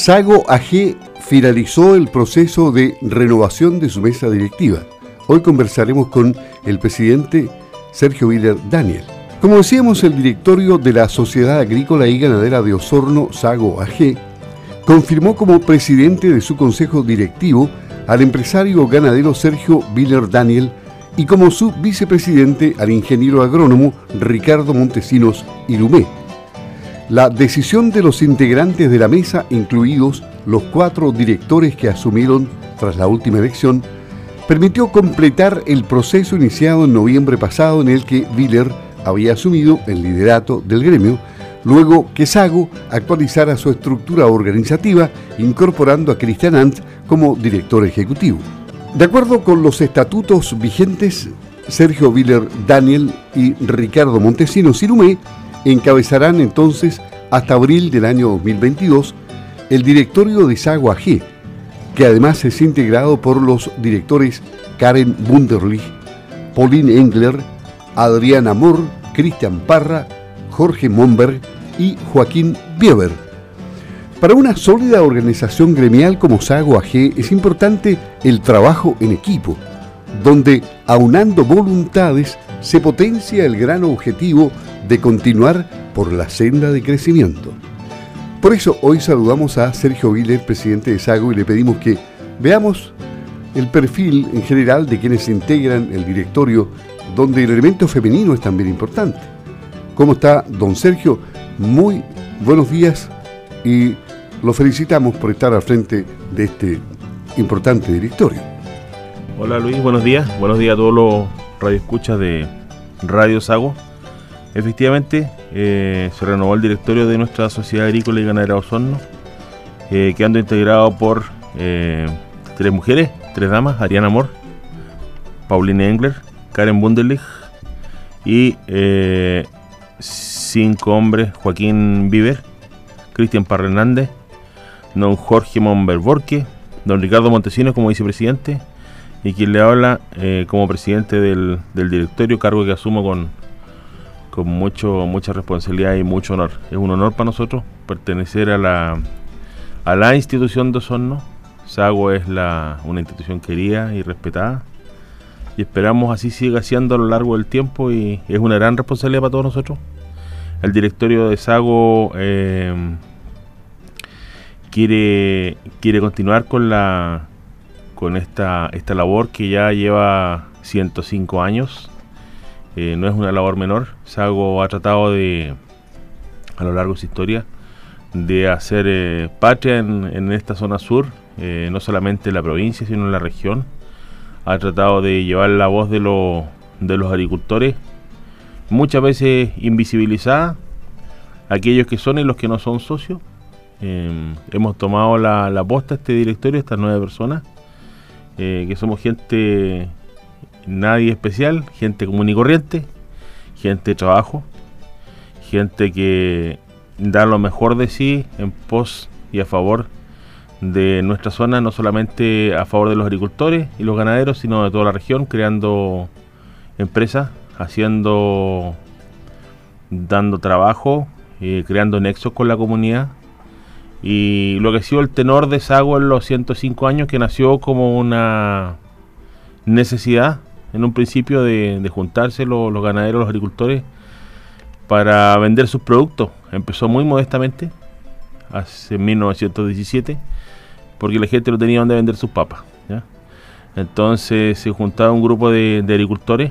Sago AG finalizó el proceso de renovación de su mesa directiva. Hoy conversaremos con el presidente Sergio Willer Daniel. Como decíamos, el directorio de la Sociedad Agrícola y Ganadera de Osorno, Sago AG, confirmó como presidente de su consejo directivo al empresario ganadero Sergio Willer Daniel y como su vicepresidente al ingeniero agrónomo Ricardo Montesinos Irumé. La decisión de los integrantes de la mesa, incluidos los cuatro directores que asumieron tras la última elección, permitió completar el proceso iniciado en noviembre pasado en el que Willer había asumido el liderato del gremio, luego que Sago actualizara su estructura organizativa incorporando a Cristian Ant como director ejecutivo. De acuerdo con los estatutos vigentes, Sergio Viller Daniel y Ricardo Montesinos Cirumé encabezarán entonces hasta abril del año 2022 el directorio de Sago AG, que además es integrado por los directores Karen Bunderlich, Pauline Engler, Adriana Moore, Cristian Parra, Jorge Monberg y Joaquín Bieber. Para una sólida organización gremial como Sago AG es importante el trabajo en equipo, donde aunando voluntades se potencia el gran objetivo de continuar por la senda de crecimiento. Por eso hoy saludamos a Sergio Viller, presidente de Sago, y le pedimos que veamos el perfil en general de quienes integran el directorio, donde el elemento femenino es también importante. ¿Cómo está don Sergio? Muy buenos días y lo felicitamos por estar al frente de este importante directorio. Hola Luis, buenos días. Buenos días a todos los radioescuchas de Radio Sago. Efectivamente, eh, se renovó el directorio de nuestra Sociedad Agrícola y Ganadera Osorno, eh, quedando integrado por eh, tres mujeres, tres damas, Ariana Amor, Pauline Engler, Karen Bunderlich y cinco hombres, Joaquín Viver, Cristian Parra Hernández, don Jorge Monberborque, don Ricardo Montesinos como vicepresidente y quien le habla como presidente del, del directorio, cargo que asumo con, con mucho, mucha responsabilidad y mucho honor. Es un honor para nosotros pertenecer a la, a la institución de Osorno. Sago es la, una institución querida y respetada y esperamos así siga siendo a lo largo del tiempo y es una gran responsabilidad para todos nosotros. El directorio de Sago eh, quiere, quiere continuar con la con esta, esta labor que ya lleva 105 años eh, no es una labor menor. Sago ha tratado de, a lo largo de su historia, de hacer eh, patria en, esta zona sur, eh, no solamente en la provincia, sino en la región. Ha tratado de llevar la voz de, los agricultores, muchas veces invisibilizada, aquellos que son y los que no son socios. hemos tomado la, la posta este directorio, estas nueve personas, que somos gente nadie especial, gente común y corriente, gente de trabajo, gente que da lo mejor de sí en pos y a favor de nuestra zona, no solamente a favor de los agricultores y los ganaderos, sino de toda la región, creando empresas, haciendo, dando trabajo, eh, creando nexos con la comunidad. Y lo que ha sido el tenor de Sago en los 105 años, que nació como una necesidad en un principio de, juntarse los, ganaderos, los agricultores, para vender sus productos. Empezó muy modestamente, hace 1917, porque la gente no tenía donde vender sus papas. Entonces se juntaba un grupo de, agricultores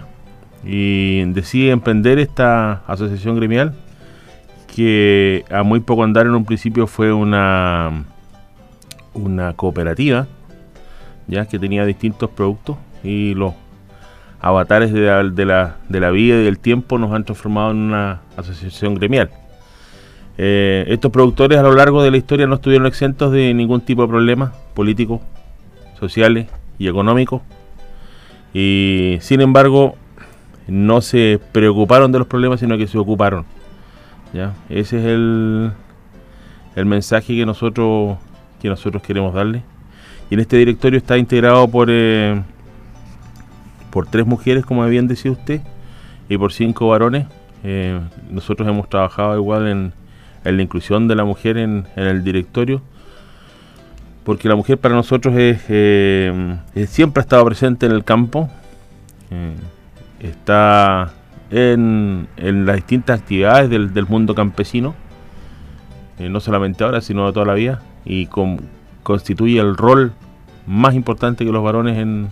y decide emprender esta asociación gremial que a muy poco andar en un principio fue una, una cooperativa ya que tenía distintos productos y los avatares de la, vida y del tiempo nos han transformado en una asociación gremial. Eh, estos productores a lo largo de la historia no estuvieron exentos de ningún tipo de problemas políticos, sociales y económicos. Y sin embargo, no se preocuparon de los problemas, sino que se ocuparon. ¿ya? Ese es el, el mensaje que nosotros, que nosotros queremos darle. Y en este directorio está integrado por... Eh, por tres mujeres, como bien decía usted, y por cinco varones. Eh, nosotros hemos trabajado igual en, la inclusión de la mujer en, el directorio, porque la mujer para nosotros es, eh, siempre ha estado presente en el campo, eh, está en, las distintas actividades del, mundo campesino, no solamente ahora, sino toda la vida, y constituye el rol más importante que los varones en,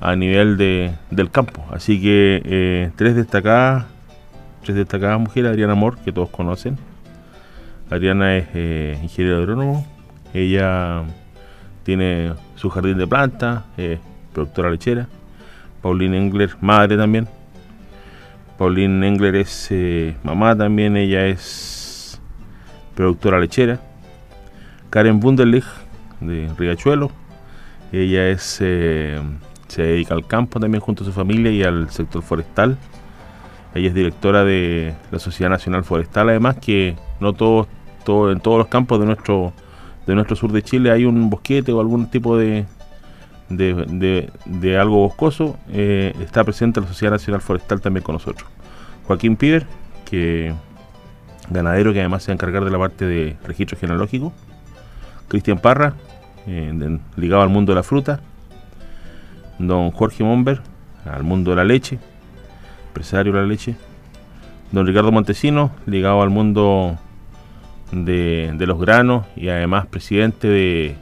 a nivel de, del campo. Así que tres destacadas, tres destacadas mujeres, Adriana Amor, que todos conocen. Adriana es ingeniera agrónomo, ella tiene su jardín de plantas, productora lechera. Pauline Engler, madre también. Pauline Engler es eh, mamá también, ella es productora lechera. Karen Bunderlich, de Riachuelo, ella es eh, se dedica al campo también junto a su familia y al sector forestal. Ella es directora de la Sociedad Nacional Forestal, además que no todos, todo, en todos los campos de nuestro de nuestro sur de Chile hay un bosquete o algún tipo de, de, algo boscoso, eh, está presente la Sociedad Nacional Forestal también con nosotros. Joaquín Piver, que ganadero que además se va a encargar de la parte de registro genealógico. Cristian Parra, eh, ligado al mundo de la fruta. Don Jorge Momber, al mundo de la leche, empresario de la leche. Don Ricardo Montesino, ligado al mundo de, los granos y además presidente de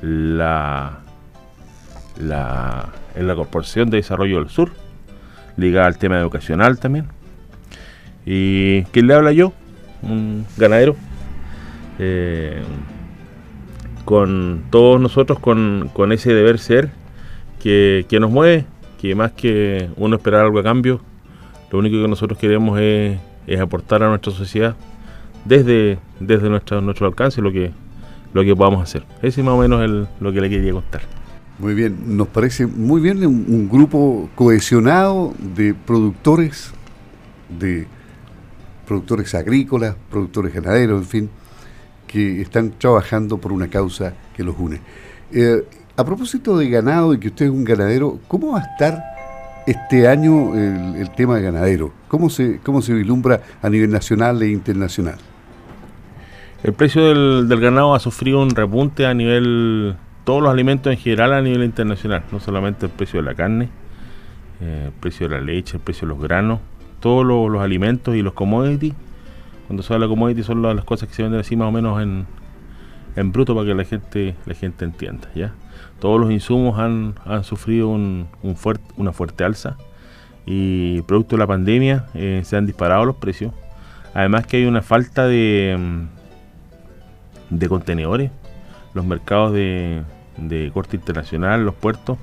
la, la, Corporación de Desarrollo del Sur, ligada al tema educacional también. ¿Y quién le habla yo? Un ganadero. Eh, con todos nosotros con, ese deber ser que, nos mueve, que más que uno esperar algo a cambio, lo único que nosotros queremos es, aportar a nuestra sociedad desde, nuestro, alcance lo que, lo que podamos hacer. Ese es más o menos lo que le quería contar. Muy bien, nos parece muy bien un, grupo cohesionado de productores, de productores agrícolas, productores ganaderos, en fin, que están trabajando por una causa que los une. Eh, a propósito de ganado y que usted es un ganadero, ¿cómo va a estar este año el, tema de ganadero? ¿Cómo se, ¿Cómo se vislumbra a nivel nacional e internacional? El precio del, ganado ha sufrido un repunte a nivel, todos los alimentos en general a nivel internacional, no solamente el precio de la carne, eh, el precio de la leche, el precio de los granos, todos los, alimentos y los commodities. Cuando se habla de commodities son las, cosas que se venden así más o menos en, en bruto para que la gente, la gente entienda. ¿ya? Todos los insumos han, sufrido un, una fuerte alza y producto de la pandemia eh, se han disparado los precios. Además que hay una falta de de contenedores. Los mercados de, corte internacional, los puertos,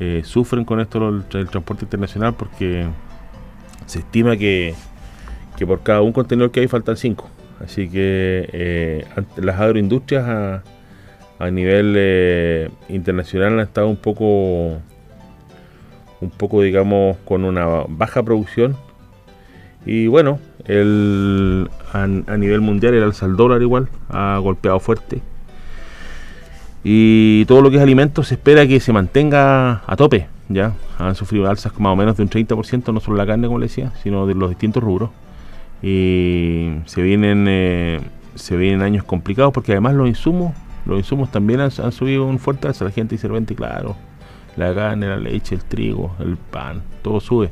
eh, sufren con esto el, transporte internacional porque se estima que, por cada un contenedor que hay faltan cinco. Así que eh, las agroindustrias a, nivel eh, internacional han estado un poco, un poco digamos, con una baja producción. Y bueno, a, nivel mundial el alza del dólar igual ha golpeado fuerte. Y todo lo que es alimentos se espera que se mantenga a tope. Ya han sufrido alzas más o menos de un 30%, no solo la carne, como le decía, sino de los distintos rubros. Y se vienen, eh, se vienen años complicados porque además los insumos, los insumos también han, subido un fuerte alza. La gente dice, claro, la carne, la leche, el trigo, el pan, todo sube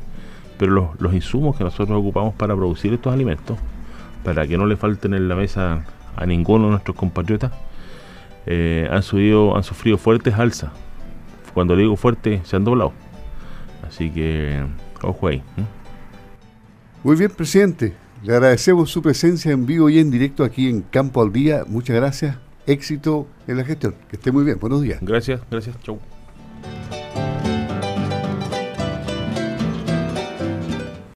pero los, insumos que nosotros ocupamos para producir estos alimentos, para que no le falten en la mesa a ninguno de nuestros compatriotas, eh, han, subido, han sufrido fuertes alzas. Cuando digo fuerte, se han doblado. Así que, ojo ahí. Muy bien, presidente. Le agradecemos su presencia en vivo y en directo aquí en Campo al Día. Muchas gracias. Éxito en la gestión. Que esté muy bien. Buenos días. Gracias, gracias. Chau.